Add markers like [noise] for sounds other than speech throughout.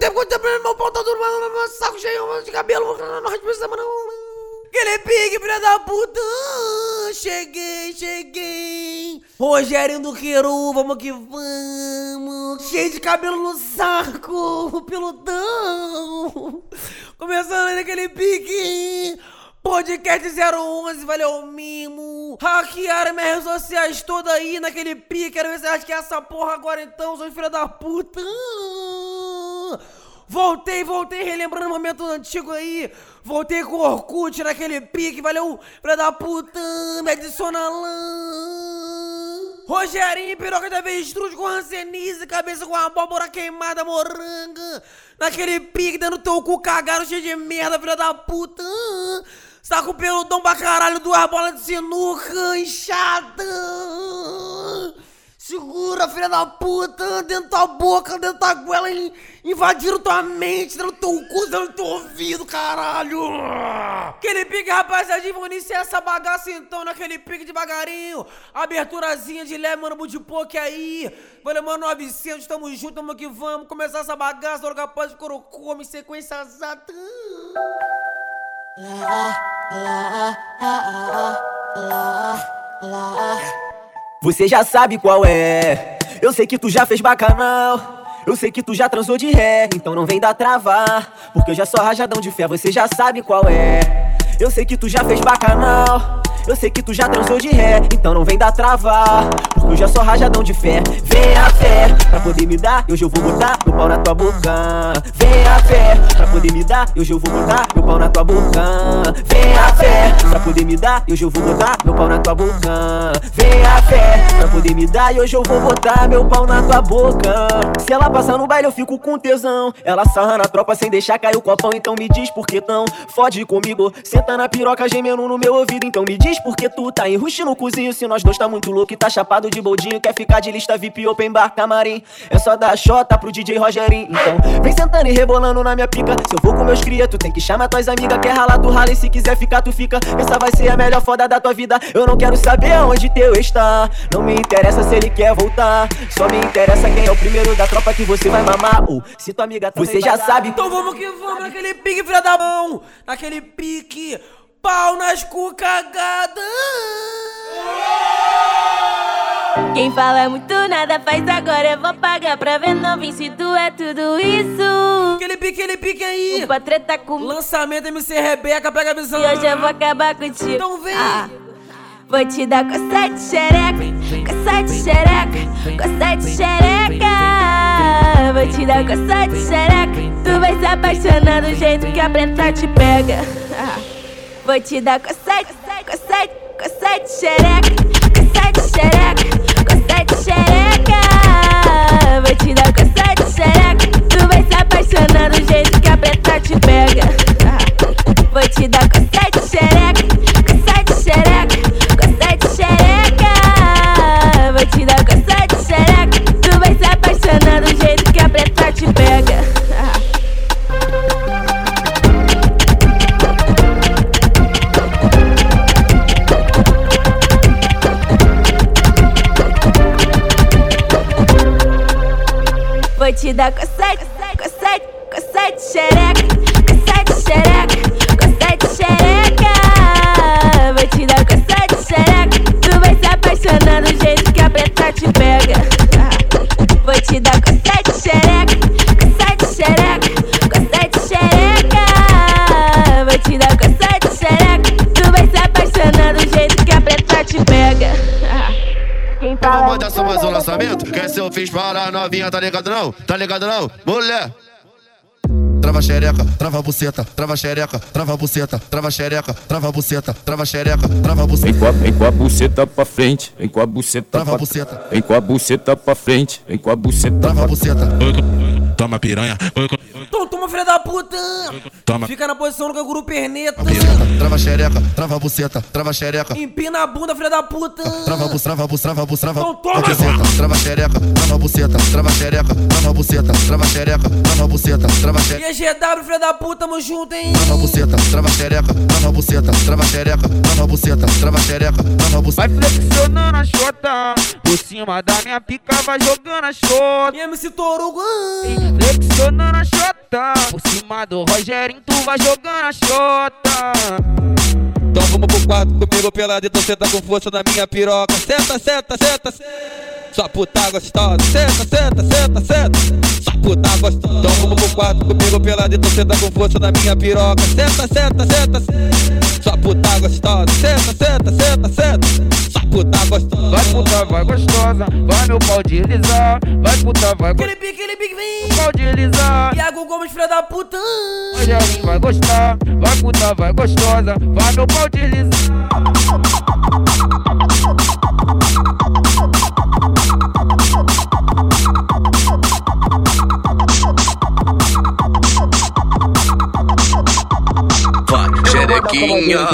tempo, quanto tempo, meu pau tá duro, meu saco cheio de cabelo, respeito semana. Aquele pique, filha da puta. Cheguei, cheguei. Rogério do Queru, vamos que vamos. Cheio de cabelo no saco, [laughs] peludão. Começando naquele pique. Podcast 011, valeu mimo. Hackearam minhas redes sociais todas aí naquele pique. Quero ver se acha que é essa porra agora então, seus filha da puta. Voltei, voltei, relembrando o momento antigo aí. Voltei com o Orkut naquele pique, valeu, filha da puta. Me adiciona lá. Rogerinho, piroca de avestruz com rancenise, cabeça com abóbora queimada, moranga. Naquele pique, dando teu cu cagado, cheio de merda, filha da puta. Está com o peludão pra caralho, duas bolas de sinuca, inchada. Segura, filha da puta, dentro da boca, dentro da goela, invadiram tua mente, dentro do teu cu, dentro do teu ouvido, caralho. Aquele pique, rapaziada, vamos iniciar essa bagaça então, naquele pique devagarinho. Aberturazinha de leve, mano, de pouco aí. Valeu, mano, 900, tamo junto, tamo que vamos. Começar essa bagaça, logo após o Corocoma, em sequência exata. Você já sabe qual é. Eu sei que tu já fez bacanal. Eu sei que tu já transou de ré, então não vem dar travar. Porque eu já sou rajadão de fé, você já sabe qual é. Eu sei que tu já fez bacanal. Eu sei que tu já transou de ré, então não vem dar travar. Porque eu já sou rajadão de fé. Vem a fé, pra poder me dar, hoje eu vou botar meu pau na tua boca. Vem a fé, pra poder me dar, hoje eu vou botar meu pau na tua boca. Vem a fé, pra poder me dar, hoje eu vou botar meu pau na tua boca. Vem a fé, pra poder me dar, hoje eu vou botar meu pau na tua boca. Se ela passar no baile, eu fico com tesão. Ela sarra na tropa sem deixar cair o copão, então me diz por que tão. Fode comigo, senta na piroca gemendo no meu ouvido, então me diz por que tu tá enruste no cozinho. Se nós dois tá muito louco e tá chapado de boldinho, quer ficar de lista VIP open bar camarim. É só dar xota pro DJ Rogerinho. Então, vem sentando e rebolando na minha pica. Se eu vou com meus cria, tu tem que chamar tuas amigas. Quer ralar, tu rala e se quiser ficar, tu fica. Essa vai ser a melhor foda da tua vida. Eu não quero saber onde teu está. Não me interessa se ele quer voltar. Só me interessa quem é o primeiro da tropa que você vai mamar. Ou se tua amiga você já sabe. Então vamos que vamos naquele pique, filha da mão. Naquele pique. Pau nas cu cagada. Quem fala muito nada faz agora, eu vou pagar pra ver novinho se tu é tudo isso. Aquele pique, aquele pique aí. O patrão tá com Lançamento MC Rebeca, pega a visão. E hoje eu vou acabar contigo. Então vem. Ah, vou te dar coça de xereca, coça de xereca, coça de xereca. Vou te dar coça de xereca. Tu vai se apaixonar do jeito que a preta te pega. Ah, [laughs] vou te dar de, coça de xereca, coça de xereca, coça de xereca. Vou te dar coça de xereca. Tu vai se apaixonar do jeito que a preta te pega. Vou te dar coça de xereca, Vou te dar coça de, coça de, coça de xereca, de xereca, de xereca. Vou te dar de xereca. Tu vai se apaixonar do jeito que a preta te pega. Vou te dar de xereca, de xereca, de xereca. Vou te dar de xereca. Tu vai se apaixonar do jeito que a preta te pega. Fala vou mandar só mais um lançamento. Quer ser eu fiz para a novinha, tá ligado não? Tá ligado não? Mulher! Trava xereca, trava buceta, trava xereca, trava buceta, trava xereca, trava buceta, trava xereca, trava Vem buceta. com, a, vem com a buceta pra frente, vem com a buceta Trava pra buceta. Vem com a buceta pra frente, vem com a buceta Trava pra buceta. Toma piranha, Então toma, filha da puta. Toma. Fica na posição do canguru perneta. Buceta, trava xereca, trava buceta, trava xereca. Empina a bunda, filha da puta. Trava bus, trava bus, trava bus, trava Então toma. buceta, trava xereca, trava buceta, trava xereca, trava buceta, trava xereca, trava buceta, trava xereca. E GW, filha da puta, tamo junto, hein? Trava buceta, trava xereca, trava buceta, trava xereca, trava buceta, trava xereca, trava buceta. Vai flexionando a chota, Por cima da minha pica vai jogando a chota. E MC Torugo. Flexionando a chota. Por cima do Rogerinho, tu vai jogando a chota. Então vamos pro quarto comigo pelado, então senta com força na minha piroca. Senta, senta, senta, senta. Sua puta gostosa. Senta, senta, senta, senta. Sua puta gostosa. Então vamos pro quarto comigo pelado, então senta com força na minha piroca. Senta, senta, senta, senta. Sua puta gostosa. Senta, senta, senta, senta. Sua puta gostosa. Vai puta, vai gostosa. Vai meu pau deslizar. Vai puta, vai Aquele gostosa. pique, aquele pique, vem. Pau deslizar. Iago Gomes, filha da puta. Rogerinho vai gostar. Vai puta, vai gostosa. Vai meu pau deslizar. Vai, xerequinha,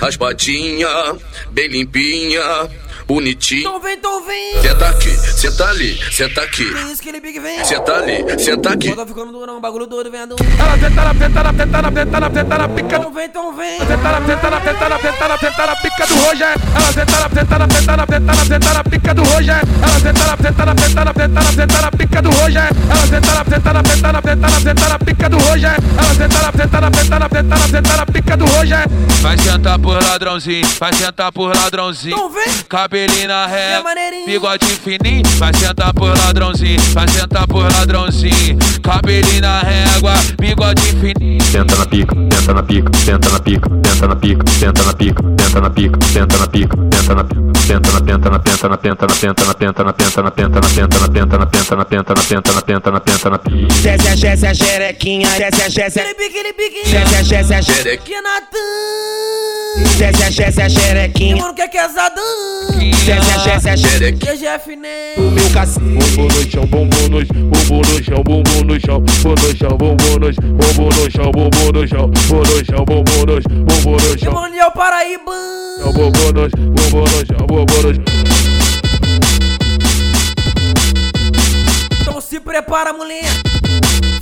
as patinhas, bem limpinha, bonitinha. Então vem, então vem. Senta aqui, senta ali, senta aqui. Que isso, aquele pique, vem. Senta ali, senta aqui. Tá ficando durão, bagulho doido, vendo. Ela senta na penta, na penta, na penta, na penta, na pica Então vem, então vem. Senta na penta, na penta, na penta, na penta, na pica do Rogério. Ela senta na penta, na penta, na penta, na penta, na pica do Rogério. Ela senta na penta, na penta, na penta, na penta, na pica do Rogério. Ela senta na penta, na penta, na penta, na penta, na pica do Rogério. Ela senta na penta, na penta, na penta, na penta, na pica do Rogério. Vai sentar por ladrãozinho, vai sentar por ladrãozinho. Então vem. Cabelinho na É régua, maneirinho. bigode fininho. Vai sentar por ladrãozinho, vai sentar por ladrãozinho. Cabelinho na régua, bigode fininho. Senta na pica, senta na pica, senta na pica, senta na pica, senta na pica, senta na pica, senta na pica, senta na pica, senta na penta, na penta, na penta, na penta, na penta, na penta, na penta, na penta, na penta, na penta, na penta, na penta, na penta, na penta, na pica. Desce a Jéssica a xerequinha, desce a Jéssica, Aquele pique, aquele pique. desce a Jéssica a Xerequinha. Que é Natan. desce a Jéssica a Que xerequinha, mano que é quesadão. desce QGF, né? o meu cacete. Bumbum no chão, bumbum no chão, bumbum no chão, bumbum no chão, bumbum no chão, bumbum no chão, no chão, no chão, no chão, no chão, no chão, Paraíba. no chão, no chão. Então se prepara, mulher.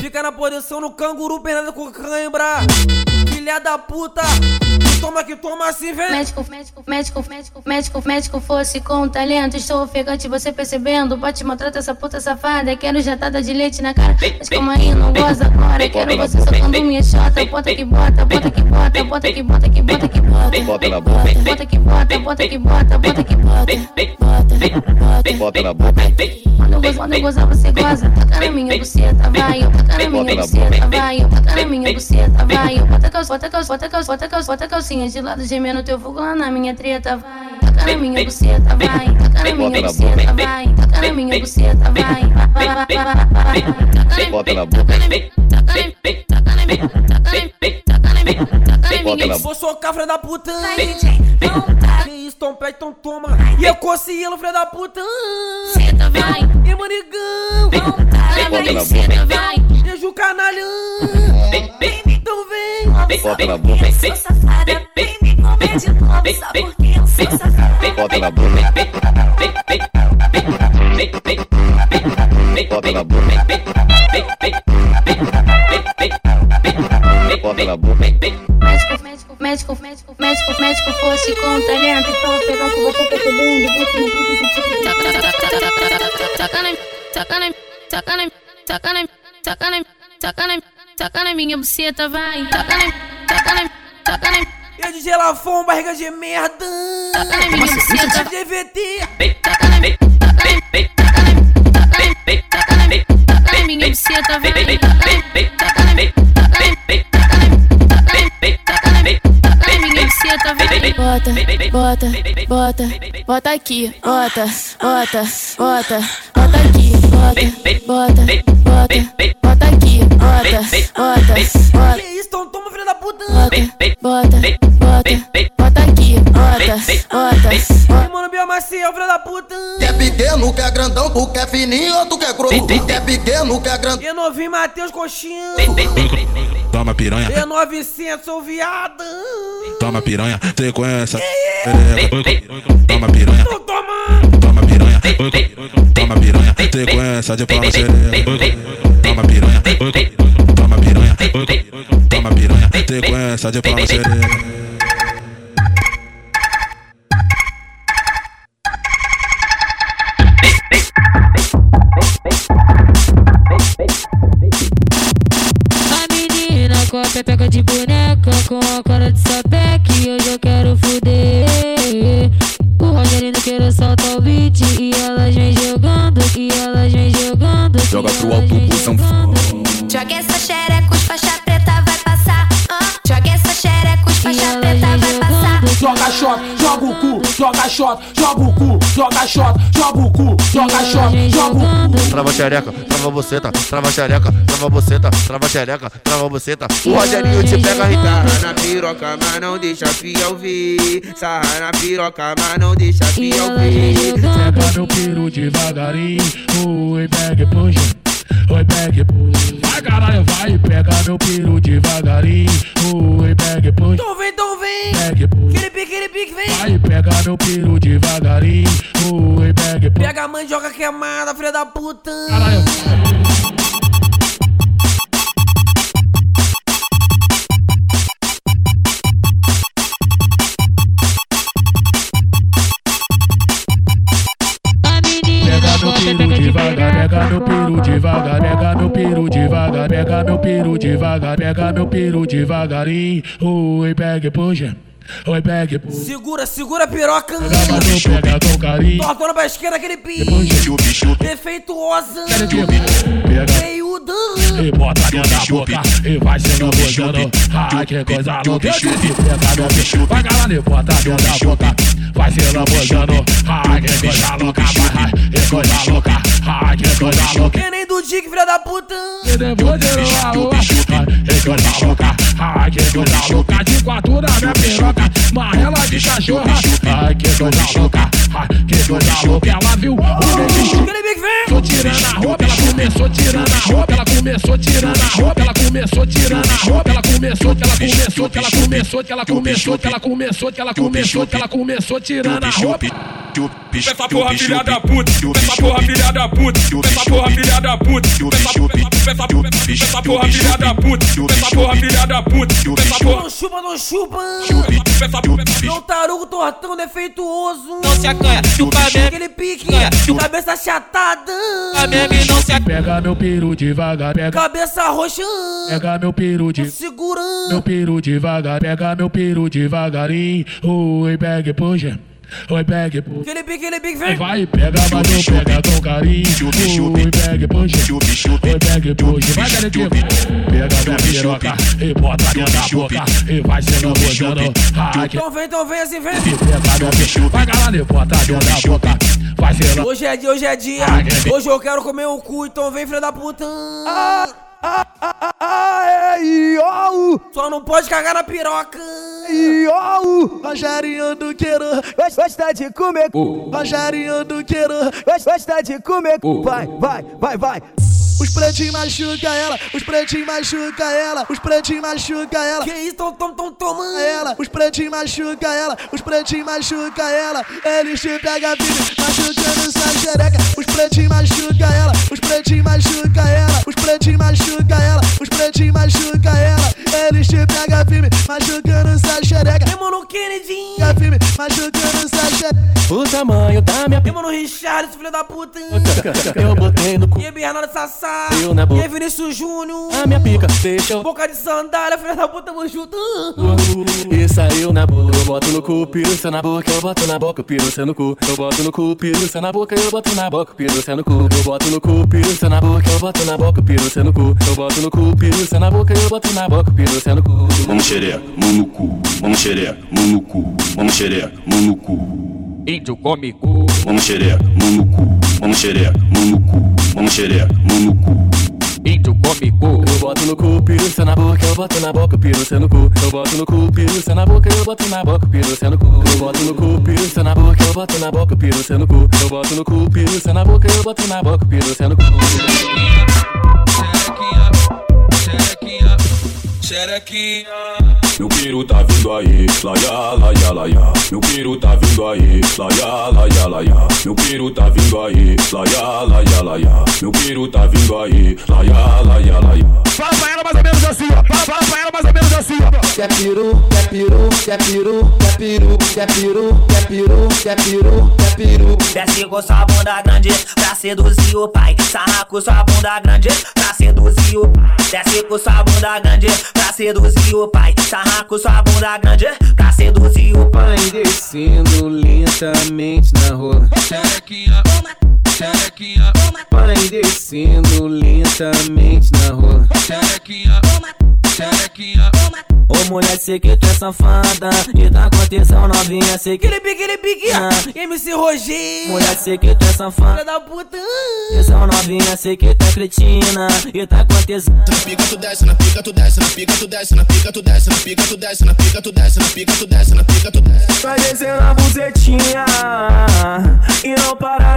Fica na posição no canguru, pernada com cãibra. Filha da puta. Toma que toma assim, vem. Médico, médico, médico, médico, médico, médico fosse com talento. Estou ofegante, você percebendo. Bate, maltrata essa puta safada. Quero jatada de leite na cara. Mas calma aí, não goza agora. Quero você socando minha chota. Bota que bota, bota que bota, bota que bota, que bota que bota. Bota na boca. Bota que bota, bota que bota, bota que bota. Bota, bota. Bota na boca. Quando eu gozo, quando gozar, você goza. Taca na minha buceta, vai. Taca na minha buceta, vai. Taca na minha buceta, vai. Eu bota calça, bota calça, bota calça, bota calça, bota calcinha de lado, gemendo teu fogo lá na minha treta, vai. Taca na minha buceta, vai. Taca na minha buceta, vai. Taca na minha buceta, vai. Bota na boca. Taca na minha, taca na minha, taca na minha, minha. Vou socar, filha da puta. Tá. Que isso, Tom Pé, então toma. E eu consegui, filha da puta. Senta, vai. E manigão. Tá. Na minha buceta, vai. Beijo o canalhão. Então vem. Bota na boca. Eu sou safada, vem me comer de novo, por quê? Eu sou safada. Bota na boca. Bota na boca porta na boca. Médico, médico, médico, médico, médico, médico fosse contagiante. Tava pegando com você, percebendo. Sacana, sacana, sacana, sacana, sacana, sacana, sacana, minha buceta vai. Sacana, sacana, sacana. E a DJ Lafon, barriga de merda. Sacana, minha buceta. DVT. Sacana, sacana, sacana. Minha buceta vai. Bota, bota, bota, bota aqui, bota, bota, bota, bota aqui, bota, bota, bota, bota aqui, bota, bota, bota, Que isso, toma, filha da puta. bota, bota, bota aqui, bota, bota, E mano, Biel Maciel, filha da puta. Quer pequeno, quer grandão, tu quer fininho ou tu quer grosso? Quer pequeno, quer grandão. E novinho Matheus Coxinha. Toma piranha, E 900, sou viado. toma piranha, sequência. Toma piranha, toma. toma piranha, toma piranha, sequência de palma sereia. Toma piranha, toma piranha, toma piranha, sequência de palma sereia. Com a pepeca de boneca, com a cara de sapeque, hoje eu quero fuder. O Rogerinho quer soltar o beat e elas vem jogando, e elas vem jogando. Joga pro alto, busão. Joga essa xereca, os faixa preta vai passar. ah. Joga essa xereca, os faixa preta vai passar. Joga shot, joga shot, joga o cu, joga shot, joga o cu, joga shot, joga o cu. Trava xereca, trava buceta, trava xereca, trava buceta, trava xereca, trava buceta. O Rogerinho te pega e Sarra na piroca, mas não deixa fiel ver. Sarra na piroca, mas não deixa fiel ver. Pega meu peru devagarinho, oi, pega e puxa, oi, pega e puxa. Vai caralho, vai, pega meu peru devagarinho, oi, pega e puxa. Então vem, então vem. E. Aquele pique, aquele pique, vem. Vai, pega meu peru devagarinho, oi, pega e puxa. Pega a mandioca queimada, filha da puta. Caralho. Pega meu peru devagar, pega meu peru devagarinho, oi, pega e puxa, oi, pega e puxa. Segura, segura a piroca. Pega, pega com carinho. Tortando pra esquerda aquele pique. Defeituosa. Pega e bota dentro da boca e vai se lambuzando. Ai, que coisa louca. Eu disse, pega no bicho, vai galera e bota dentro da boca. Vai se lambuzando. Ai, que coisa louca, vai, ai, que coisa louca. Coisa louca. Que nem do Dick, filha da puta. Eu ai, que coisa louca. Ai, que coisa louca. De quatro na minha piroca, marrela de cachorra. Ai, que coisa louca. Ai, que coisa louca. Ela viu o meu bicho. Começou tirando a roupa, ela começou tirando a roupa, ela começou tirando a roupa, ela começou tirando a roupa, ela começou, que ela começou, que ela começou, que ela começou, que ela começou, que ela começou, que ela começou tirando a roupa. Essa porra filha da puta, essa porra filha da puta, essa porra filha da puta, essa porra filha da puta, essa porra filha da puta, essa porra Não chupa, não chupa. Não tarugo, tortão, defeituoso. Não se acanha, chupa mesmo. Aquele pique. Cabeça achatada. A mesmo e não se acanha. Pega meu peru devagar, pega, Cabeça roxa. pega meu peru de Segurando. meu peru devagar, pega meu peru devagarinho, oi, pega e puxa, oi, pega e. Aquele pique, aquele pique, vem. Vai, pega, não pega com carinho. Oi, pega e puxa. Oi, pega e puxa. Vai, garotinho. Pega minha piroca e bota dentro da boca. E vai. Ai, que Então vem, então vem assim, vem. pega minha piroca. Vai, galera, e bota dentro da boca. Vai lambuzando. Hoje é dia, hoje é dia. Hoje eu quero comer o cu, então vem, filha da puta. Só não pode cagar na piroca. Rogerinho do Queiro gosta de comer. Rogerinho do Queiro gosta de comer. Vai, vai, vai, vai. Os pretinhos machuca ela, os pretinhos machuca ela, os pretinhos machuca ela. Que isso, tom, tom, tom, tomando. Ela, os pretinhos machuca ela, os pretinhos machuca ela. Eles te pegam firme, machucando sua xereca. Os pretinhos machuca ela, os pretinhos machuca ela, os pretinhos machuca ela, os pretinhos machuca ela. Eles te pegam firme, machucando sua xereca. Meu mano Kennedy. Pega firme, machucando sua xereca. O tamanho da minha Meu mano Richard, filho da puta. Eu botei no cu. E Bernardo Sassá. Eu na boca. E aí, Vinícius Júnior. A minha pica, deixa eu. Boca de sandália, filho da puta, tamo junto. E saiu na boca, eu boto no cu, piruça na boca, eu boto na boca, piruça no cu. Eu boto no cu, piruça na boca, eu boto na boca, piruça no cu. Eu boto no cu, piruça na boca, eu boto na boca, piruça no cu. Eu boto no cu, piruça na boca, eu boto na boca, piruça no cu. Vamos xereca, mão no cu. Vamos xereca, mão no cu. Vamos xereca, mão no cu. Índio come cu. Vamos xereca, mão no cu. Vamos xereca, mão no cu. Vamos xereca, mão no cu. Índio come cu. Eu boto no cu, piruça na boca, eu boto na boca, piruça no cu. Eu boto no cu, piruça na boca, eu boto na boca, piruça no cu. Eu boto no cu, piruça na boca, eu boto na boca, piruça no cu. Eu boto no cu, piruça na boca, eu boto na boca, piruça no cu. xerequinha, xerequinha. Meu piru tá vindo aí, laia, laia, laia. Meu piru tá vindo aí, laia, laia, laia. Meu piru tá vindo aí, laia, laia, laia. Meu piru tá vindo aí, laia, laia, laia. Fala pra ela mais ou menos assim, ó. Fala, fala pra ela mais ou menos assim, ó. Quer piru, quer piru, quer piru, quer piru, quer piru, quer piru, quer piru, quer piru. Desce com sua bunda grande pra seduzir o pai. Sarra com sua bunda grande pra seduzir o pai. Desce com sua bunda grande pra seduzir o pai. Sarra com sua bunda grande pra seduzir o pai. Descendo lentamente na rola. Xerequinha, xerequinha, Vai descendo lentamente na rola. xerequinha, xerequinha. Ô mulher, sei que tu é safada E tá acontecendo novinha, sei que aquele pique. Ah. MC Rogério. Mulher, sei que tu é Filha safada da puta. Atenção novinha, sei que tu é cretina E tá acontecendo Na pica tu desce, na pica tu desce, na pica tu desce, na pica tu desce, na pica tu desce, na pica tu desce, na pica tu desce, na pica tu desce. Vai descendo a buzetinha E não para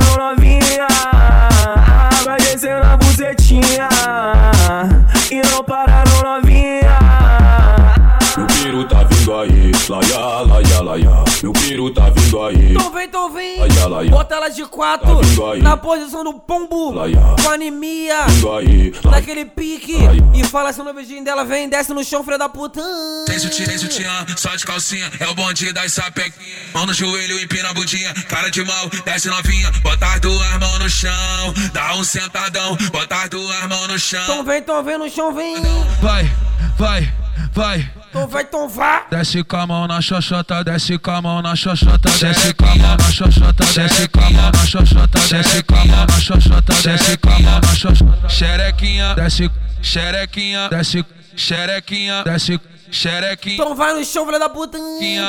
piru tá vindo aí. Então vem, então vem. Laia, laia. Bota ela de quatro. Tá vindo aí. Na posição do pombo. Com anemia. Vindo aí, laia. Naquele pique. E fala assim no beijinho dela. Vem, desce no chão, filha da puta. Tem sutiã, tem sutiã, só de calcinha. É o bonde das sapequinhas. Mão no joelho, empina a bundinha. Cara de mal, desce novinha. Bota as duas mãos no chão. Dá um sentadão. Bota as duas mãos no chão. Então vem, então vem no chão, vem. Vai, vai, vai. Então vai, vá. Desce com a mão na xoxota, desce com a mão na xoxota, desce com a mão na xoxota, desce com a mão na xoxota, desce com a mão na xoxota, desce com a mão na xoxota. Xerequinha, desce, xerequinha, desce, xerequinha, desce, xerequinha. Então vai no chão, filha da puta.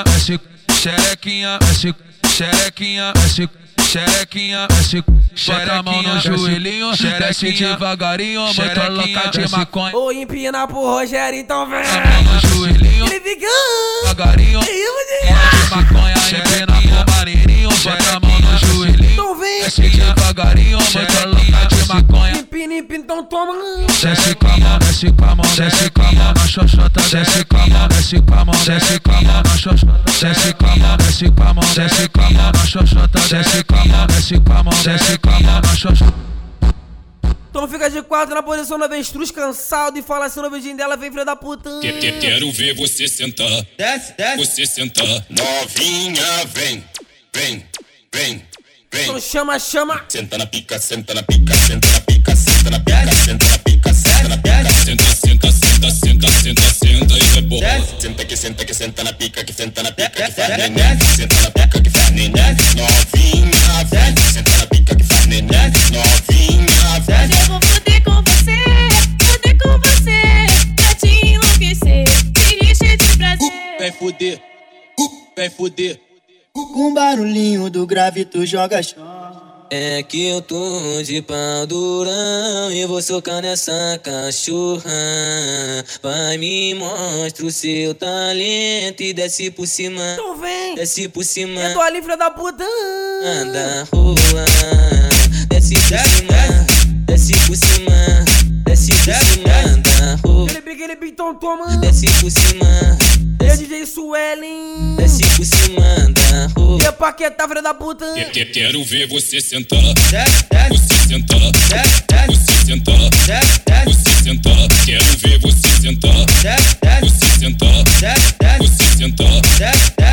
Desce, xerequinha, desce, xerequinha, desce, xerequinha, desce, Bota a mão no joelhinho, desce devagarinho, muito louca de maconha. Ô, empina pro Rogério, então vem. no joelhinho, Ele fica. devagarinho, de maconha, empina pro maneirinho, bota a mão no joelhinho, Então vem. desce devagarinho, muito louca de maconha. Empina, então toma. Desce com a mão, desce com a mão, desce com a mão na xoxota, desce com a mão, desce com a mão, desce com a mão na xoxota, desce com a mão, desce com a mão, desce com a mão na xoxota, desce com a mão, desce com a mão, desce com a mão na xoxota. Então fica de quatro na posição da avestruz, cansado. E fala assim no beijinho dela. Vem, filha da puta. Que- que- Quero ver você sentar. Desce, desce. Você sentar. Novinha, vem, vem, vem, vem. Então chama, chama. Senta na pica, senta na pica, senta na pica, senta na pica, senta na pica, senta na pica. Senta, senta, senta, senta, senta, senta e rebola. Senta que senta que senta na pica, que senta na pica, que faz neném. Senta na pica que faz neném. Novinha, vem, senta na pica que faz neném. Novinha, vem. Eu vou foder com você, foder com você, pra te enlouquecer, te encher de prazer. Vem fuder, vem fuder. Com barulhinho do grave tu joga É que eu tô de pau durão e vou socar nessa cachorra. Vai me mostra o seu talento e desce por cima. Então vem. Desce por cima. Eu tô ali, filha da puta. Anda rua, desce por cima, desce por cima, desce por cima, anda rua, Ele então toma. desce por cima, E a DJ Suelen. desce por cima, anda rua. E a paqueta, filha da puta. Que- que- Quero ver você sentar. Você sentar. Você sentar. Você sentar. Quero ver você sentar. Você sentar. Você sentar.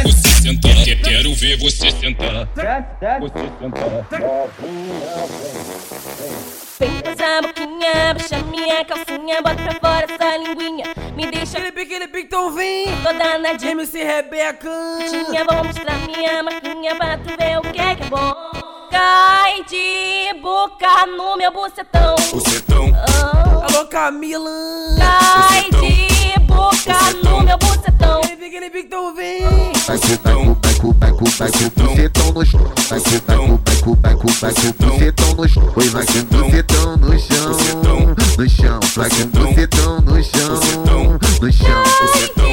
Você sentar. Que- Quero ver você sentar. Você Vem com essa boquinha, puxa minha calcinha, bota pra fora essa linguinha. Me deixa. Aquele pique, aquele pique, então vem. Toda nadinha. MC Rebeca. Tinha, vou mostrar minha marquinha pra tu ver o que é que é bom. Cai de boca no meu bucetão. Bucetão. Alô, Camila. Cai de boca no meu bucetão. Pique, pique, então vem. Vai com, vai com, vai com, vai com bucetão no chão. Vai com, vai com, vai com, vai com bucetão no chão. Oi, vai com bucetão no chão, no chão. Vai com bucetão no chão, no chão. Bucetão.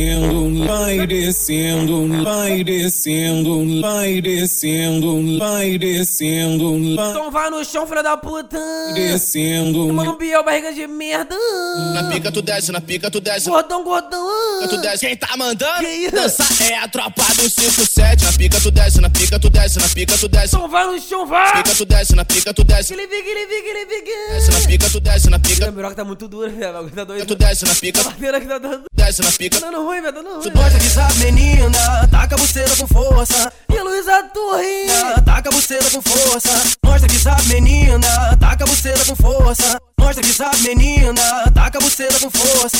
lindo. Vai descendo, vai descendo, vai descendo vai descendo, Então vai no chão, filha da puta. descendo. Mano, Biel, barriga de merda. Na pica tu desce, na pica tu desce. Gordão, gordão. Tu desce. Quem tá mandando Que isso? dançar é a tropa do 57. Na pica tu desce, na pica tu desce, na pica tu desce. Então vai no chão, vai. Pica tu desce, na pica tu desce. Ele fica, ele fica, ele fica. Desce na pica tu desce, na pica A piroca tá muito dura, velho. Tá doido. tu desce, na pica A piroca tá dando. desce, na pica. Tá dando ruim, velho. Tá dando ruim. Gosta de menina, taca a buceta com força. E a Luísa Torre. Taca a buceta com força. Mostra que sabe, menina, taca a buceta com força. Mostra que sabe, menina, taca a buceta com força.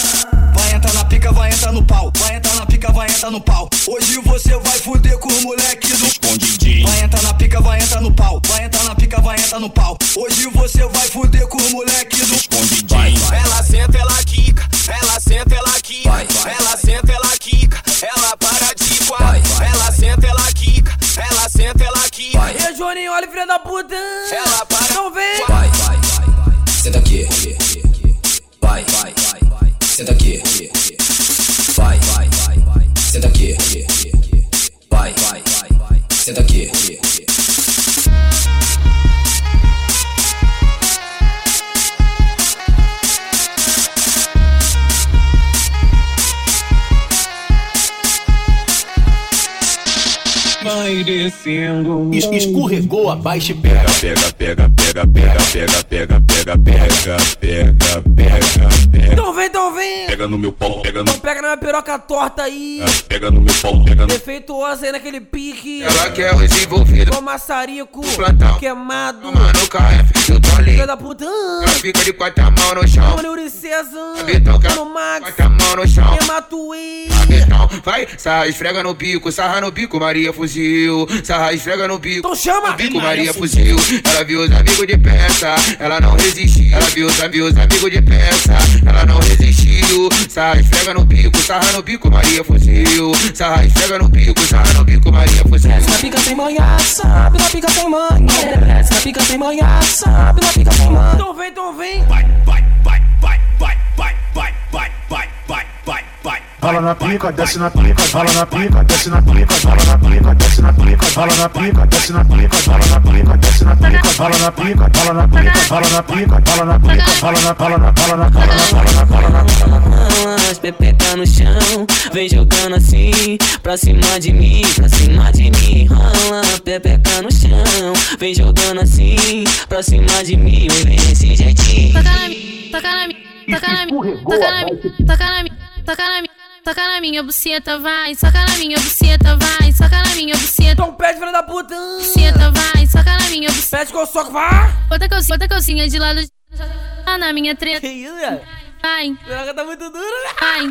Vai entrar na pica, vai entrar no pau. Vai entrar na pica, vai entrar no pau. Hoje você vai fuder com o moleque do Escondidinho. Vai entrar na pica, vai entrar no pau. Vai entrar na pica, vai entrar no pau. Hoje você vai fuder com o moleque do Escondidinho. Ela senta, ela quica. Ela senta, ela quica. Ela senta, ela Toninho, olha o filho da puta. Ela vai descendo. Es- Escorregou abaixo e pega. Pega, pega, pega, pega, pega, pega, pega, pega, pega, pega, pega. Então vem, então vem. Pega no meu pau, pega no. Então pega na minha piroca torta aí. Pega no meu pau, pega no. Defeituosa aí naquele pique. Ela quer os envolvidos. Com maçarico. plantão. Queimado. Mano, eu tô ali. Filha da puta. Ela fica de quatro mãos no chão. Mano, que Mano, Max. quatro mãos no chão. Betão, vai, sarra, esfrega no bico, sarra no bico, Maria fuzil. Sarra, esfrega no bico. Então chama. Bico, Maria fuzil. Ela viu os amigos de peça, ela não resistiu. Ela viu os, viu os amigos de peça, ela não resistiu. Sarra, esfrega no bico, sarra no bico, Maria fuzil. Sarra, esfrega no bico, sarra no bico, Maria fuzil. Na pica sem manhã, sabe? Na pica sem manhã. Na pica sem manhã, sabe? Na pica sem manhã. Então vem, então vem. Vai, vai, Bala na pica, desce na pica, bala na pica, desce na pica, bala na pica, desce na pica, bala na pica, desce na pica, bala na pica, desce na pica, bala na pica, bala na pica, bala na pica, bala na pica, bala na bala na bala na bala na bala na bala na bala na As pepeca no chão, vem jogando assim, pra cima de mim, pra cima de mim. Rola, pepeca no chão, vem jogando assim, pra cima de mim, vem desse jeitinho. Toca na toca na minha, toca na minha, toca na minha, toca na minha, toca na minha, toca na minha buceta, vai, soca na minha buceta, vai, soca na minha buceta. Então pede, filha da puta. Buceta, vai, soca na minha buceta. Pede que eu soco, vai. Bota a calcinha, bota a calcinha de lado, ah, na minha treta. Que isso, velho? Vai, A piroca tá muito dura, né? vai,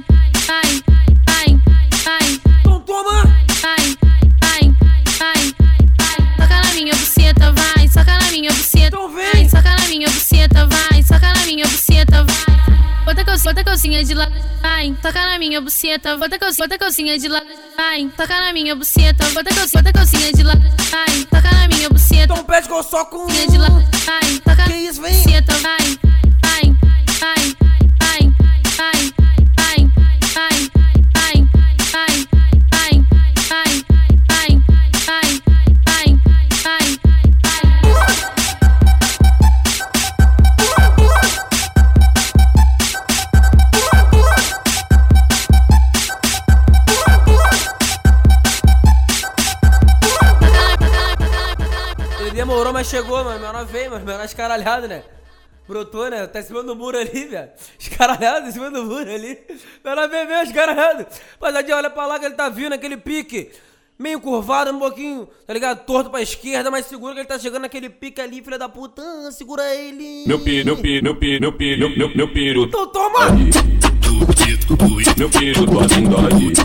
vai, vai, vai. Então toma. Vai, vai, vai, vai. Toca na minha buceta, vai, soca na minha buceta. Então vem. Vai, soca na minha buceta, vai, soca na minha buceta, vai. Bota calcinha, bota calcinha de lado, vai, toca na minha buceta, bota calcinha, bota calcinha de lado, vai, toca na minha buceta, bota calcinha, bota calcinha de lado, vai, toca na minha buceta. Então pede eu soco. Calcinha de lado, vai, toca Que isso, vem. buceta, vai, vai, vai, vai, vai, vai, vai, vai, vai, vai, vai, vai, Menor veio, mas menor escaralhado, né? Brotou, né? Tá em cima do muro ali, velho. Escaralhado em cima do muro ali. Menor veio mesmo, escaralhado. Rapaziada, olha pra lá que ele tá vindo naquele pique meio curvado um pouquinho, tá ligado? Torto pra esquerda, mas segura que ele tá chegando naquele pica ali, filha da puta, segura ele. Meu pi, meu pi, meu pi, meu pi, meu, meu, meu piru. Então toma! Meu filho do Azindode, meu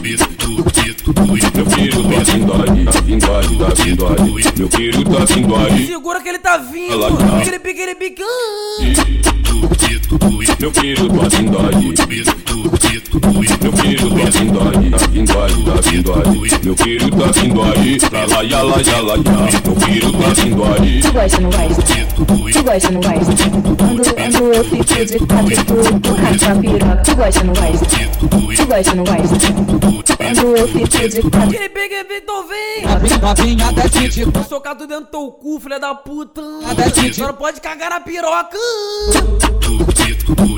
filho do Azindode, Azindode, Azindode, meu filho do Azindode. Segura que ele tá vindo, ele pique, ele pica. Meu filho do Azindode, meu filho do Azindode, Azindode, meu filho do vindo aí, pra lá, ya, lá, ya, lá, ya. Meu piru tá vindo aí. Tu gosta, não gosta? Tu gosta, não gosta? Quando, eu fico de quatro, tu, tu racha a piroca. Tu gosta, não gosta? Tu gosta, não gosta? Quando eu fico de quatro. Aquele pegue, Vitor, vem! Novinha, de Vou socar tu dentro do teu cu, filha da puta! não pode cagar na piroca!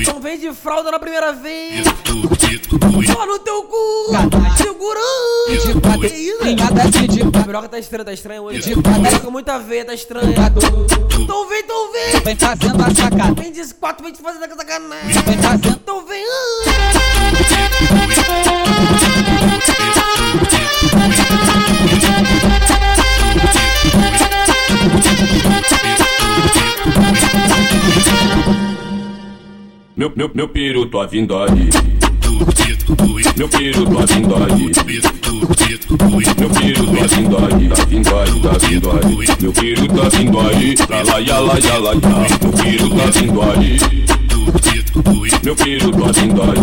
Não vem de fralda na primeira vez! Só no teu cu! Segurando! Que isso? A piroca tá estranha, tá estranha hoje. Tá com muita veia, tá estranha. Então vem, então vem! Vem fazendo a sacada. Vem de quatro, vem te fazendo a sacanagem. Vem fazendo. Então vem. meu, meu, meu peru tô vindo ali. Meu peru tô vindo ali. Meu peru tá vindo ali, tá vindo ali, tá vindo ali. Meu peru tá vindo ali, lá lá, lá, lá, lá, lá. Meu peru tá vindo ali. Meu filho gosta em dói.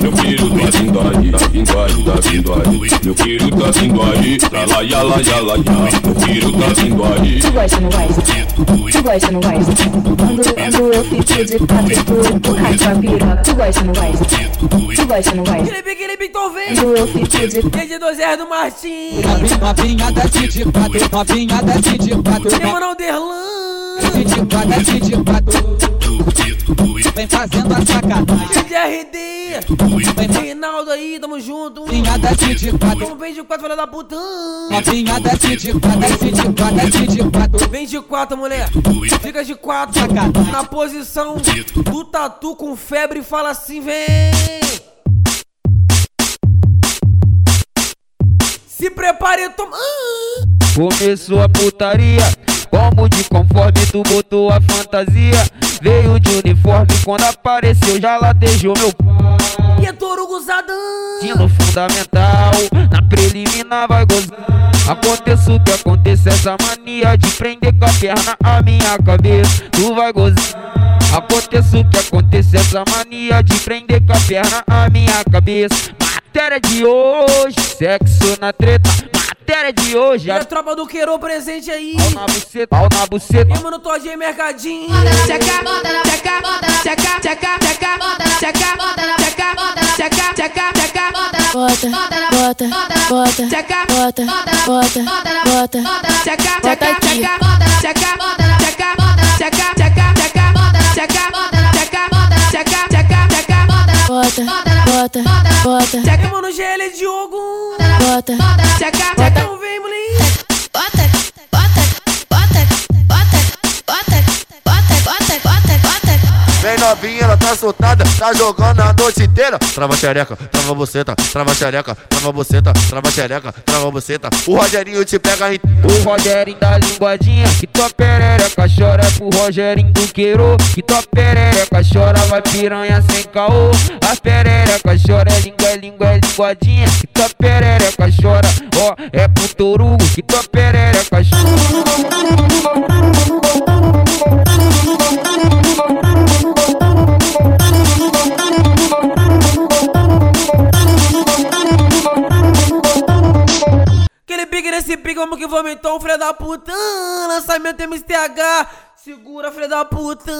Meu filho gosta em dói. Em dói, em dói. Meu filho gosta em dói. Lá, lá, lá, lá, lá, lá. Meu filho gosta em dói. Tu gosta, não gosta? Tu gosta, não gosta? Quando eu fico de quatro, tu, tu cai com a piroca. Tu gosta, não gosta? Tu gosta, não gosta? Aquele biquíni pintovinho. Quando eu fico de quatro. Desde dois erros do Martins. Novinha da Titi Pato, novinha da Titi Pato. Lembra não, Derlan? Titi Pato, Titi Pato. Vem fazendo a sacanagem. De RD. Reinaldo aí, tamo junto. Novinha, desce de quatro. Então vem de quatro, filha da puta. Novinha, desce de quatro, desce de quatro, desce de quatro. Vem de quatro, mulher. Fica de quatro. Na posição do tatu com febre e fala assim, vem. Se prepare, toma. Começou a putaria, como de conforme tu botou a fantasia. Veio de uniforme, quando apareceu já latejou meu E é touro gozadão. no fundamental, na preliminar vai gozar. Aconteça o que aconteça, essa mania de prender com a perna a minha cabeça, tu vai gozar. Aconteça o que aconteça, essa mania de prender com a perna a minha cabeça. Matéria de hoje, sexo na treta. Matéria de hoje, E a tropa do Queiro presente aí. Pau na buceta, pau na buceta. E mano, Todinho Mercadinho. Tcheca, tcheca, tcheca, tcheca, tcheca, tcheca, tcheca, tcheca, tcheca, tcheca, Bota, bota, bota, tcheca, bota, bota, bota, tcheca, aqui. tcheca, tcheca, tcheca, tcheca, tcheca, tcheca, tcheca, tcheca, tcheca, tcheca, tcheca, bota, bota, bota, E mano, GL Diogo. bota, bota, Então vem, moleque. Vem novinha, ela tá soltada, tá jogando a noite inteira. Trava xereca, trava buceta, trava xereca, trava buceta, trava xereca, trava buceta. O Rogerinho te pega em. O Rogerinho da linguadinha, que tua perereca chora pro Rogerinho do Queiro. Que tua perereca chora, vai piranha sem caô. As perereca chora, é língua, é língua, é linguadinha. Que tua perereca chora, ó, é pro Torugo. Que tua perereca Aquele nesse pique, vamos que vamos então, filha da puta. Lançamento MSTH. Segura, filha da puta.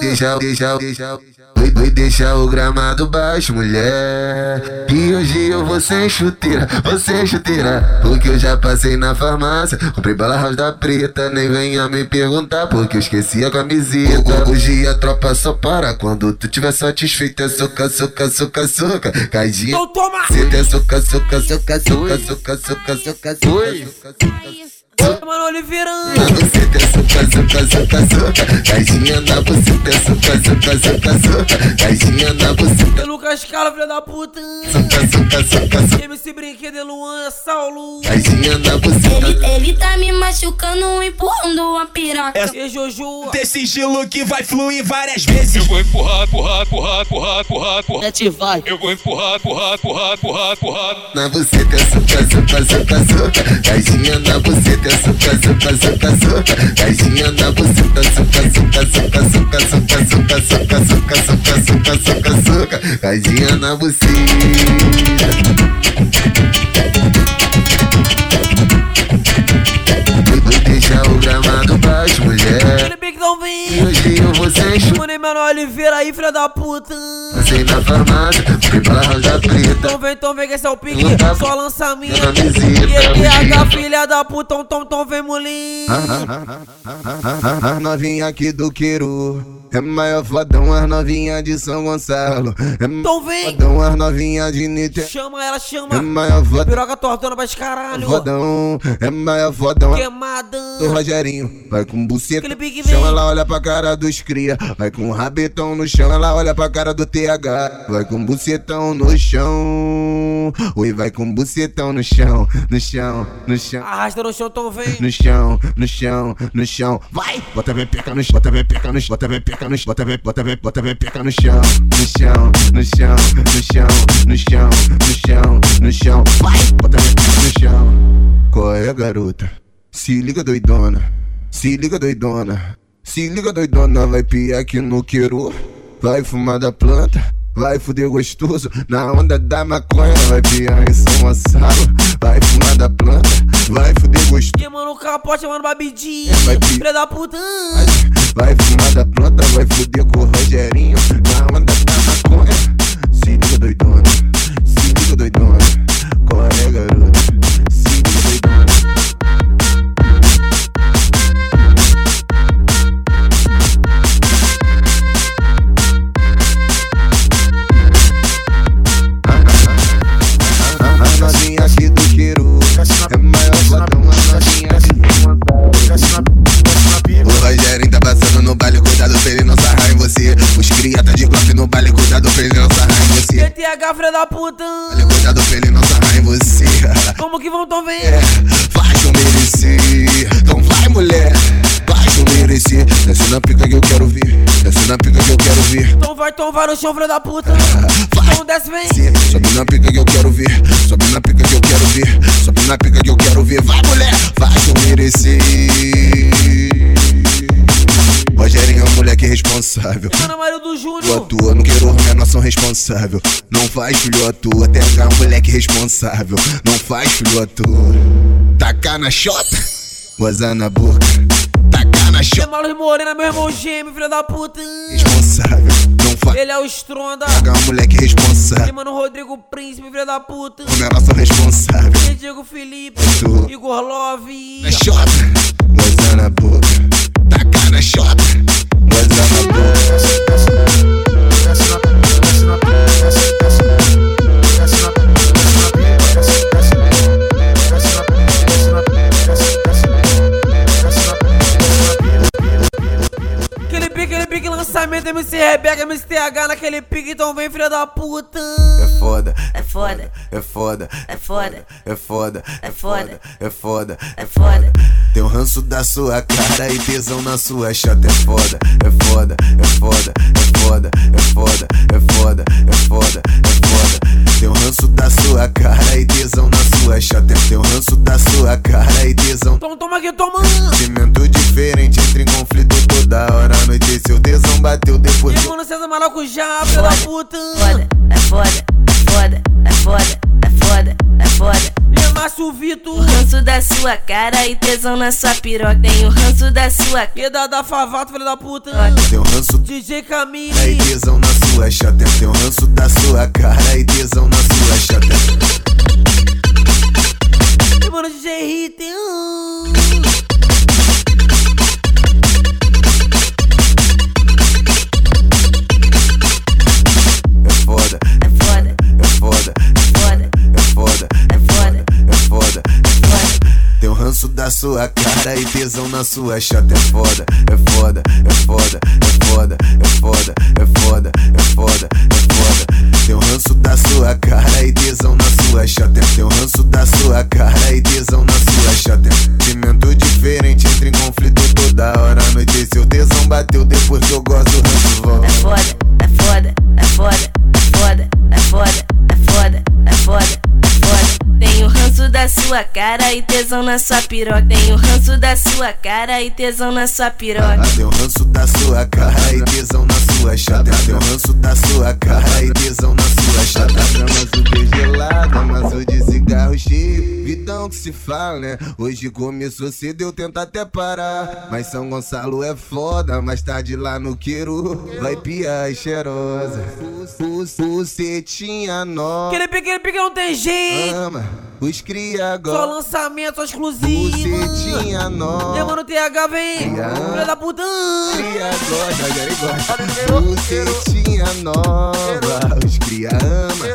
Deixa, deixa, deixa, Vai, vai deixar o gramado baixo, mulher. E hoje eu vou sem chuteira, vou sem chuteira. Porque eu já passei na farmácia, comprei bala house da preta. Nem venha me perguntar, porque eu esqueci a camiseta. Hoje a tropa só para quando tu tiver satisfeito. É soca, soca, soca, soca. Caidinha. Então toma! Cê é soca, soca, soca, soca, soca, soca, soca, soca. Mano, Oliveira. Na buceta, soca, soca, soca, soca. Caidinha na buceta, soca, soca, soca, soca. Caidinha na buceta. Lucas Carlos, filha da puta. Soca, soca, soca, soca soca, mano, Oliveirão. Você dança, passa, passa, passa. Vai de na você dança, passa, passa, passa. Vai de na você. É Lucas Cala, filho da puta. Passa, passa, passa. MC Brinquedo e Luan, Saulo. Vai na você. Ele, ele tá me machucando, empurrando uma piroca. É, e Jojo. Desse estilo que vai fluir várias vezes. Eu vou empurrar, empurrar, empurrar, empurrar, empurrar. empurrar. É, vai. Eu vou empurrar, empurrar, empurrar, empurrar, empurrar. Na você dança, passa, passa, passa. Vai de na você dança suca, suca, suca, suca. Caixinha na buceta, suca, suca, suca, suca, suca, suca, suca, suca, suca, suca, suca, suca. Caixinha na buceta. Deixa o gramado pras mulher. Não vem. Sem chuva. Mano, menor Oliveira aí, filha da puta. Passei na farmácia, fui pra rosa preta. Então vem, então vem que esse é o pique, só. Camiseta, E ETH, menina. filha da puta, tom, tom, tom, vem molinho. As novinha aqui do Queiro É maior fodão as novinha de São Gonçalo É Então vem. fodão as novinha de Niterói Chama ela, É chama. maior fodão, Piroca tortona pra caralho. fodão É maior fodão Queimadão. do Rogerinho Vai com buceta vem. ela olha pra cara dos cria Vai com rabetão no chão, ela olha pra cara do TH Vai com bucetão no chão Oi, vai com bucetão no chão No chão, no chão Arrasta no chão, então vem. no chão, no chão, no chão. Vai! Bota a pepeca no chão, bota a pepeca no chão, bota a pepeca no chão, bota bota no chão, no chão, no chão, no chão, no chão, no chão, no chão. Vai! Bota pepeca no chão. Qual é, garota? Se liga doidona, se liga doidona, se liga doidona, vai piar aqui no queiro, vai fumar da planta. Vai fuder gostoso na onda da maconha, vai piar em São Gonçalo, vai fumar da planta, vai fuder gostoso. Queimando o capote, mano, babidinho. Vai pi- Filha da puta. Vai fumar da planta, vai fuder com o Rogerinho Na onda da maconha Se liga doidona, se liga doidona Qual é garota? Se liga doidona você. Os cria tá de Glock no baile, cuidado pra ele não sarrar em você. ETH, filha da puta. Cuidado pra ele não sarrar em você. Como que vão, então vem. Faz eu merecer, então vai mulher. Faz eu merecer. Desce na pica que eu quero ver. Desce na pica que eu quero ver. Então vai, então vai no chão, filha da puta. Então desce, vem. Sobe na pica que eu quero ver. Sobe na pica que eu quero ver. Sobe na pica que eu quero ver. Vai mulher, faz eu merecer. Rogerinho é um moleque responsável. Mano, Mário do Tu Júnior. atua, não quero menor são responsável. Não faz filho atua, TH é um moleque responsável. Não faz filho atua. Tacar na chota, gozar na boca. Tacar na chota, Malos Morena, meu irmão gêmeo, filha da puta. responsável. Não faz. Ele é o Stronda. TH é um moleque E responsável. mano, Rodrigo Príncipe, filha da puta. O menor são responsável. E Diego Felipe. Tu. Igor Love. Na chota, gozar na boca. in a shop. What's? Lançamento MC Rebeca, MC TH naquele pique, então vem, filha da puta. É foda, É foda, é foda, é foda, é foda, é foda, é foda. é foda. Tem o ranço da sua cara e tesão na sua chata. É foda, é foda, é foda, é foda, é foda, é foda, é foda, é foda. Tem o ranço da sua cara e tesão na sua chata. Tem o ranço da sua cara e tesão. Então toma aqui, toma. Sentimento diferente, entra em conflito toda hora. Anoiteceu, tesão bateu depois. E mano, César Maracujá, filha da puta. Foda, é foda, é foda, é foda, é foda, é foda. E Márcio Vitor. Ranço da sua cara e tesão na sua piroca. Tem o ranço da sua E da da Favato, filha da puta. Tem o ranço DJ cara e Camille. tesão na sua chata. Tem o ranço da sua cara e tesão na sua chata. E mano, DJ. Da sua cara e tesão na sua chata. É foda, é foda, é foda, é foda, é foda, é foda, é foda, é foda. Tem o ranço da sua cara e tesão na sua chata. Tem o ranço da sua cara e tesão na sua chata. Sentimento diferente, entra em conflito toda hora. Anoiteceu, tesão bateu depois que eu gosto ranço volta. É foda, é foda, é foda, é foda, é foda, ranço da sua cara e tesão na sua piroca. Tenho ranço da sua cara e tesão na sua piroca. Um ranço da sua cara e tesão na sua chata. Um ranço da sua cara e tesão na sua chata. Mas o beijo gelado, mas o de cigarro cheio. Vitão que se fala, né? Hoje começou cedo, eu tento até parar. Mas São Gonçalo é foda, mais tarde lá no Queiro vai piar e cheirosa. Bucetinha nova. Aquele pique, aquele pique não tem jeito. Ama os cria Só agora. lançamento, só exclusivo. Bucetinha nova. Eu, mano, TH, vem. Filha da puta. Cria. Bucetinha nova. Os cria ama.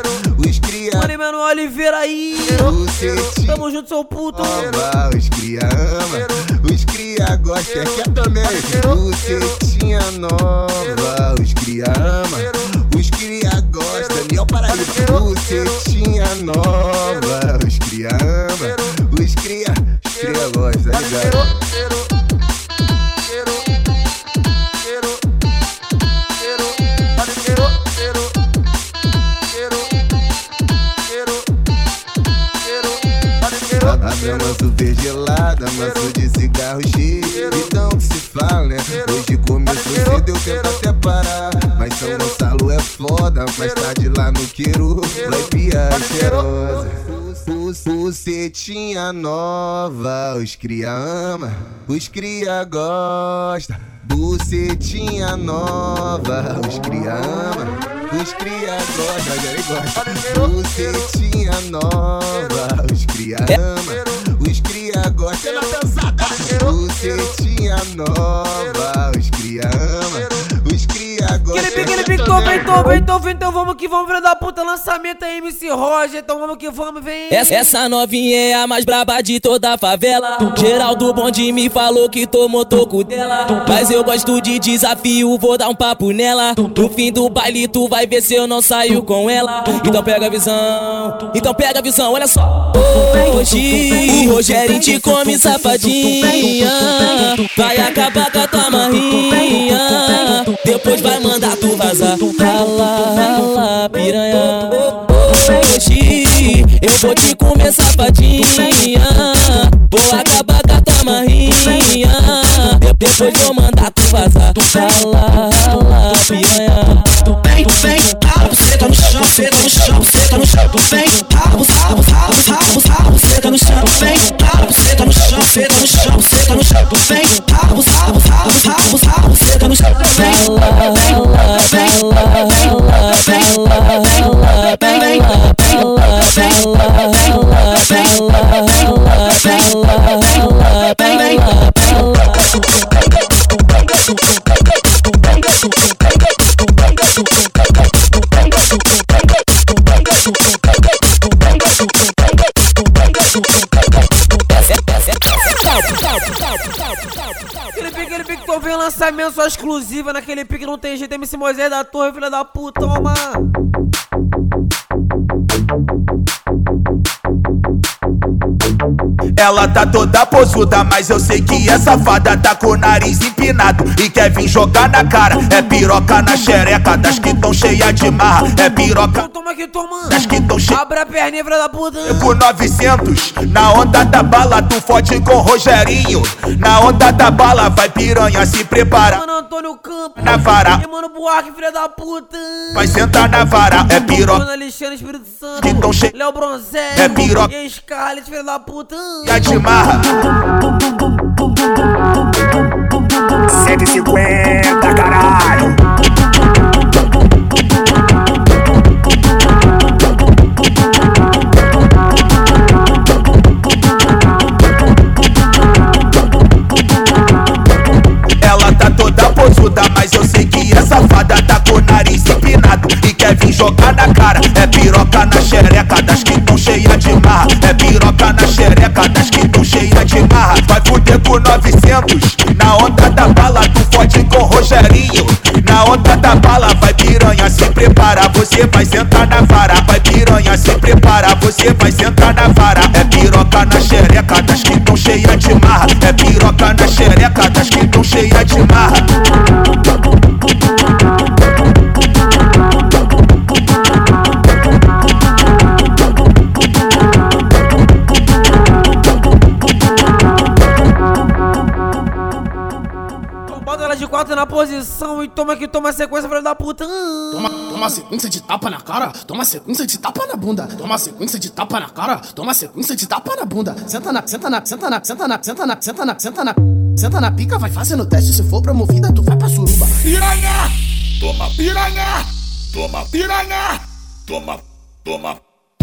Os cria Mano, Emanuel Oliveira aí. Bucetinha Tamo junto, seu puto. nova. Os cria ama. Os cria gosta. Quer também. Bucetinha nova. Os cria ama. Os cria gosta. Miel Paraíba. Bucetinha nova. Os cria ama. Os cria. Os cria gosta, tá ligado? Verde gelada, maço de cigarro cheio. Então que se fala, né? Hoje começou cedo, eu tento até parar. Mas São Gonçalo é foda, mais tarde lá no Queiro vai piar cheirosa. Bucetinha nova, os cria ama, os cria gosta. Bucetinha nova, os cria ama. Os cria gosta, ele gosta. Bucetinha nova, os cria ama. Os cria gosta. Bucetinha nova, tô tô bem, tô bem. Então vamos que vamos, filha da puta. Lançamento aí, MC Roger. Então vamos que vamos, vem. Essa, essa novinha é a mais braba de toda a favela. Geraldo Bonde me falou que tomou toco dela. Mas eu gosto de desafio, vou dar um papo nela. No fim do baile, tu vai ver se eu não saio com ela. Então pega a visão, então pega a visão, olha só. Hoje o Rogério te come safadinha. Vai acabar com a tua marrinha. Depois vai mandar tu vazar. Rala, rala, piranha. Hoje eu vou te comer safadinha. Vou acabar com a tua marrinha. De- Depois vou mandar tu vazar. Rala, rala, piranha. Vem, vem, rabo, senta no chão, senta no chão, senta no chão. Vem, rabo, rabo, rabo, rabo, rabo, senta no chão. Vem, rabo, senta no chão, senta no chão, senta no chão. Vem, rabo, rabo, rabo, rabo, rabo, senta no chão. Vem, vem, vem, vem, vem, vem, vem, Tô vendo lançamento só exclusiva naquele pique. Não tem jeito, MC Moisés da Torre, filha da puta. Toma. Ela tá toda posuda, mas eu sei que é safada. Tá com o nariz empinado e quer vir jogar na cara. É piroca na xereca das que tão cheia de marra. É piroca aqui, toma. das que tão cheia Abre a perninha, filha da puta. com 900 Na onda da bala tu fode com Rogerinho Na onda da bala vai piranha se prepara Mano Antônio Campos. Na vara. E mano Buarque, filha da puta. Vai sentar na vara, é piroca Mano Alexandre Espírito Santo. Que tão che- Léo Bronzé. É piroca. E a Scarlett, filha da puta. Cheia de marra 150, caralho. Quer vir jogar na cara. É piroca na xereca das que tão cheia de marra. É piroca na xereca das que tão cheia de marra. Vai fuder com 900 Na onda da bala tu fode com Rogerinho. Na onda da bala vai piranha se prepara Você vai sentar na vara. Vai piranha se prepara Você vai sentar na vara. É piroca na xereca das que tão cheia de marra. É piroca na xereca das que tão cheia de marra quatro na posição e toma que toma sequência, filho da puta. Toma, toma sequência de tapa na cara, toma sequência de tapa na bunda, toma sequência de tapa na cara, toma sequência de tapa na bunda. Senta na, senta na, senta na, senta na, senta na, senta na, senta na, senta na pica, vai fazendo teste, se for promovida, tu vai pra suruba. Piranha! Toma piranha! Toma piranha! Toma, toma.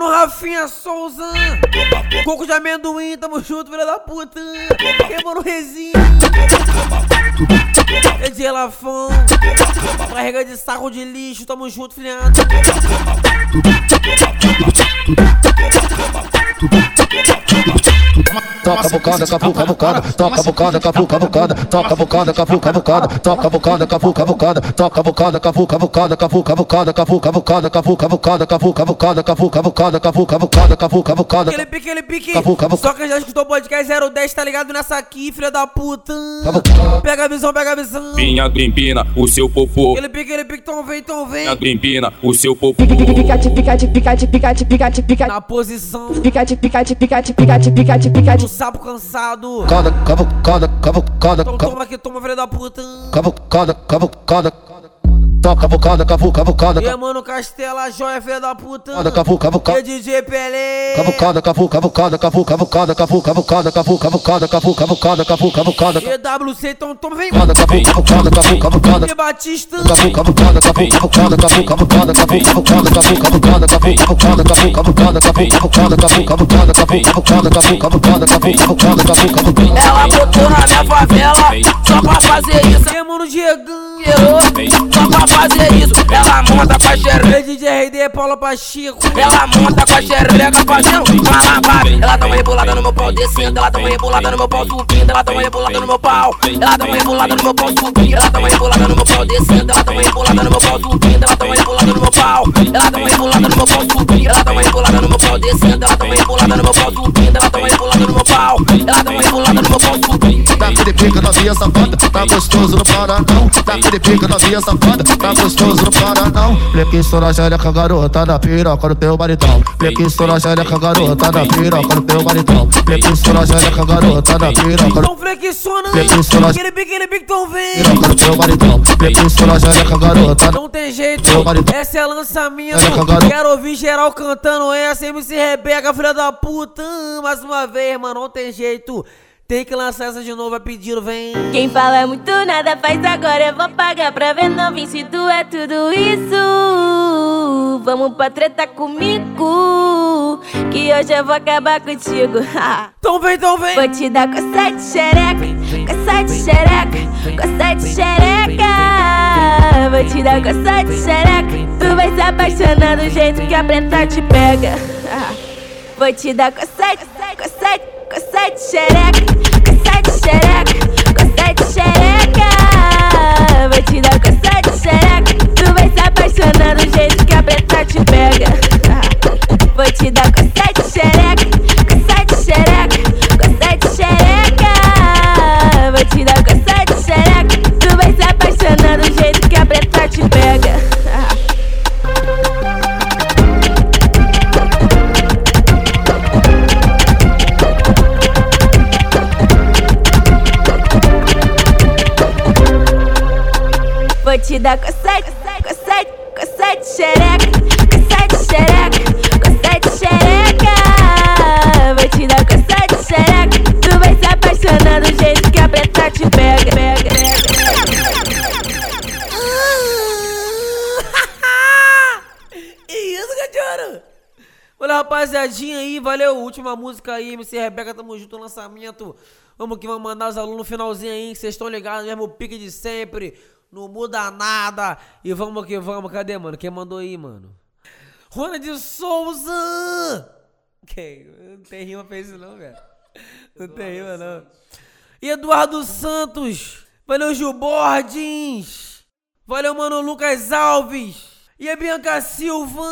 mano Rafinha Souza. Coco de amendoim, tamo junto, filho da puta. E Rezinha. É de Elafão. Carrega de saco de lixo, tamo junto, filhado. Toca bocada, capu, cavucada, toca bocada, capu, cavucada, toca bocada, capu, cavucada, toca bocada, capu, cavucada, toca bocada, capu, cavucada, capu, cavucada, capu, cavucada, capu, cavucada, capu, cavucada, capu, cavucada, capu, cavucada, capu, cavucada. Aquele pique, aquele pique. Só que já escutou o podcast 010, tá ligado nessa aqui, filha da puta. Pega a visão, pega a visão. Vinha grimpina, o seu popô. Aquele pique, aquele pique, então vem, então vem. Vinha grimpina, o seu popô. Picate, picate, picate, picate, picate, picate. Na posição Picate, picate, picate, picate, picate, picate. do sapo cansado. Cada, cada, cada, cada. Então toma que toma, filha da puta. Cada, cada, cada. Toca bocada, cavu, cavucada, E é mano Castela, joia, filha da puta. cavucada, cavu, E cavucada. DJ Pelé. Cavucada, cavu, cavucada, cavu, cavucada, cavu, cavucada, cavu, cavucada, cavu, cavucada, cavu, cavucada. EWC, então toma, vem. Cavucada, cavu, cavucada, cavu, cavucada. E Batista. Cavu, cavucada, cavu, cavucada, cavu, cavucada, cavu, cavucada, cavu, cavucada, cavu, cavucada, cavu, cavucada, cavu, cavucada, cavu, cavucada, cavu, cavucada, cavu, cavucada, cavu, cavucada, cavu, cavucada. Ela botou na minha favela só pra fazer isso. E é mano Diegão. Só pra fazer isso. Ela monta com a xereca. E DJ RD, Paula Pacheco. Ela monta com a xereca fazendo malabar. Ela dá uma rebolada no meu pau descendo. Ela dá uma rebolada no meu pau subindo. Ela dá uma rebolada no meu pau. Ela dá uma rebolada no meu pau subindo. Ela dá uma rebolada no meu pau descendo. Ela dá uma rebolada no meu pau subindo. Ela dá uma rebolada no meu pau. Ela dá uma rebolada no meu pau subindo. Ela dá uma rebolada no meu pau descendo. Ela dá uma rebolada no meu pau subindo. Daquele pica novinha safada, tá gostoso no Paranão. Daquele pica novinha safada, tá gostoso no Paranão. Flequinho na xereca, garota na piroca no teu maridão. Flequinho na xereca, garota na piroca no teu maridão. Flequinho na xereca, garota na piroca Então flexiona. Aquele pique, então vem. piroca no teu maridão. Flequinho na xereca, garota Não tem jeito, essa é lançamento. Olha, cagado. Quero ouvir geral cantando essa. MC Rebeca, filha da puta. Mais uma vez, mano, não tem jeito. Tem que lançar essa de novo, é pedido, vem. Quem fala muito nada faz agora, eu vou pagar pra ver novinho se tu é tudo isso. Vamos pra treta comigo, que hoje eu vou acabar contigo. [laughs] então vem, então vem. Vou te dar coça de xereca, coça de xereca, coça de xereca. Vou te dar coça de xereca, tu vai se apaixonar do jeito que a preta te pega. [laughs] Vou te dar coça de, coça de, coça de xereca, coça de xereca, coça de xereca. Vou te dar coça de xereca, tu vai se apaixonar do jeito que a preta te pega. Vou te dar coça de xereca, coça de xereca, coça de xereca. Vou te dar coça de xereca, tu vai se apaixonar do jeito que a preta te pega. Vou te dar de, coça de xereca, coça de xereca, coça de xereca. Vou te dar coça de xereca, tu vai se apaixonar do jeito que a preta te pega. [laughs] pega, pega. rapaziadinha aí, valeu. Última música aí, MC Rebeca, tamo junto no lançamento. Vamos que vamos mandar os alunos no finalzinho aí, que vocês estão ligados, mesmo pique de sempre. Não muda nada. E vamos que vamos. Cadê, mano? Quem mandou aí, mano? Rona de Souza! Quem? Não tem rima pra isso não, velho. Não tem rima não. Eduardo Santos. Valeu, Gil Bordins. Valeu, mano, Lucas Alves. E a Bianca Silva.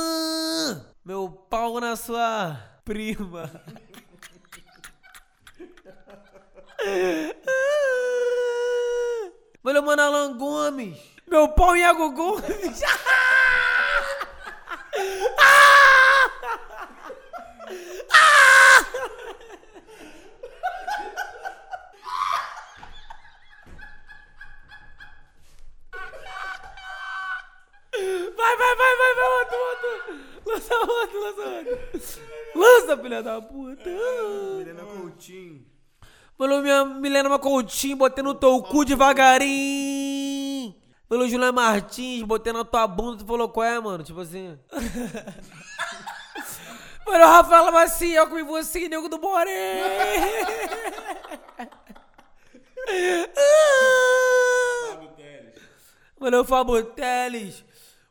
Meu pau na sua prima. [laughs] Valeu, mano, Alan Gomes. Meu pau em Iago Gomes. [laughs] Vai, vai, vai, vai, vai, outro, outro. Lança outro, lança outro. Lança, filha da puta. Milena Coutinho. Pelo minha Milena Coutinho, botei no teu cu devagarinho. Pelo Juliano Martins, botei na tua bunda, tu falou qual é, mano? Tipo assim. [laughs] Mano, o Rafael Maciel com você, nego do Boré. [laughs] Mano, o Fábio Teles,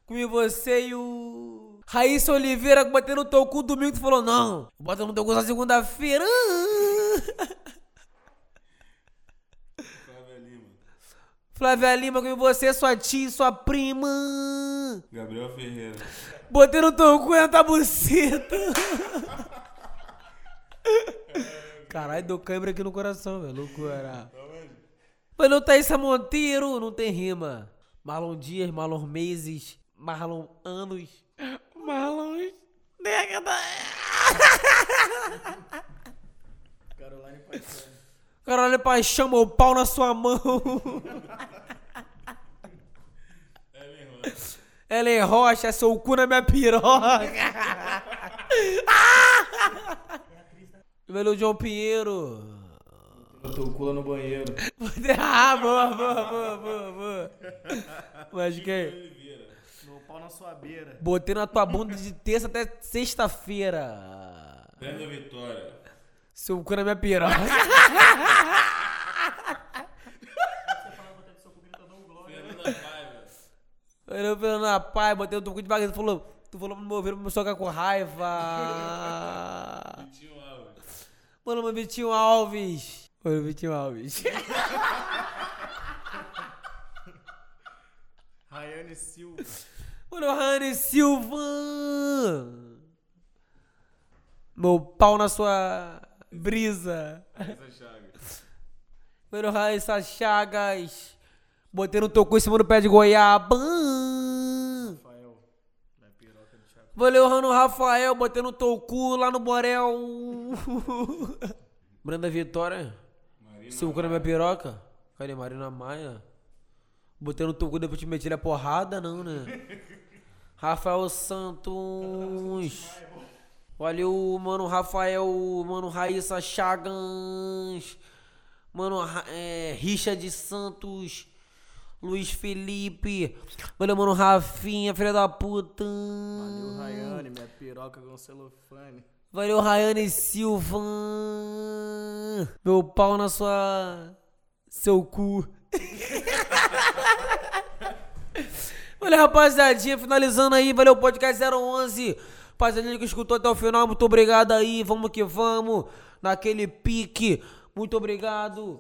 com você e o. Raíssa Oliveira, botei no teu cu domingo, tu falou, não, bota no teu cu na segunda-feira. [laughs] Flávia Lima, com você, sua tia e sua prima. Gabriel Ferreira. Botei no teu cu na buceta. Caralho, deu câimbra aqui no coração, velho. Loucura. Mas não Thaísa Monteiro, não tem rima. Marlon Dias, Marlon Meses, Marlon Anos. Marlon década. Caroline Paixão. Caralho, paixão, meu pau na sua mão. Ellen Rocha, seu cu na minha piroca. Velho João Pinheiro. Botou o cu lá no banheiro. [laughs] Ah, boa, boa, boa, boa, boa. Mas quem? Meu pau na sua beira. Botei na tua bunda de terça até sexta-feira. Brenda Vitória. Seu cu na minha piroca. Eu falando na pai, botei o teu cu de bagulho, tu falou, tu falou no meu ouvido, começou a ficar com raiva. Vitinho Alves. Mano, meu Vitinho Alves. Oi, Vitinho Alves. Rayane Silva. Mano, Rani Silva. Meu pau na sua brisa. Raíssa Chagas. Mano, Raíssa Chagas. Botei no teu cu em cima do pé de goiaba. Rafael. Da piroca de Chaco. Valeu, Rano Rafael. Botei no teu cu lá no Borel. [laughs] Brenda Vitória. Seu cu na minha piroca. Cadê Marina Maia? Botei no teu cu depois te meti a porrada, não, né? [laughs] Rafael Santos. Valeu, mano, Rafael, mano, Raíssa Chagas. Mano, é, Richard Santos. Luiz Felipe. Valeu, mano, Rafinha, filha da puta. Valeu, Rayane, minha piroca com celofane. Valeu, Rayane Silva. Meu pau na sua. Seu cu. [laughs] Valeu, rapaziadinha. Finalizando aí. Valeu, podcast 011. Rapaziadinha que escutou até o final. Muito obrigado aí. Vamos que vamos. Naquele pique. Muito obrigado.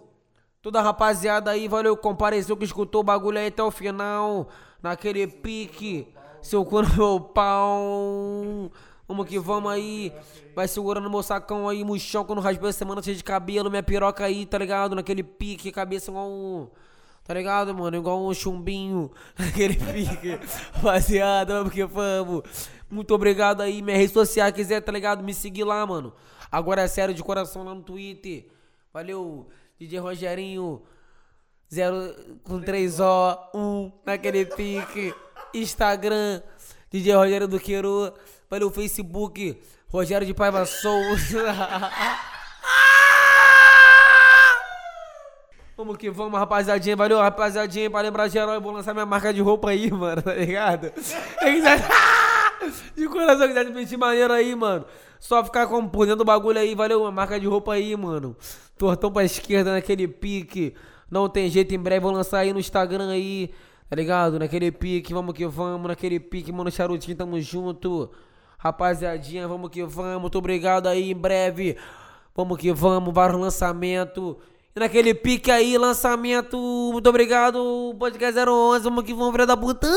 Toda a rapaziada aí. Valeu, compareceu que escutou o bagulho aí até o final. Naquele pique. Seu cu no meu pau. Vamos que vamos aí. Vai segurando meu sacão aí, murchão, quando raspei a semana cheia de cabelo, minha piroca aí, tá ligado? Naquele pique, cabeça igual um. Tá ligado, mano? Igual um chumbinho. [laughs] Naquele pique. Rapaziada, vamos que vamos. Muito obrigado aí. Minha rede social, quiser, tá ligado? Me seguir lá, mano. Agora é sério de coração lá no Twitter. Valeu, DJ Rogerinho. 0 com 3O, 1 naquele pique. Instagram, DJ Rogério do Queiro. Valeu, Facebook, Rogério de Paiva Souza. [laughs] Vamos que vamos, rapaziadinha. Valeu, rapaziadinha. Pra lembrar geral, eu vou lançar minha marca de roupa aí, [laughs] mano, tá ligado? Quem quiser, [laughs] De coração, quiser investir maneiro aí, mano. Só ficar com por dentro do bagulho aí, valeu. Uma marca de roupa aí, mano. Tortão pra esquerda naquele pique. Não tem jeito, em breve vou lançar aí no Instagram aí. Tá ligado? Naquele pique, vamos que vamos. Naquele pique, mano, charutinho, tamo junto. Rapaziadinha, vamos que vamos. Muito obrigado aí, em breve. Vamos que vamos, vários lançamentos. Naquele pique aí, lançamento. Muito obrigado, podcast 011. Vamos que vamos, filha da puta.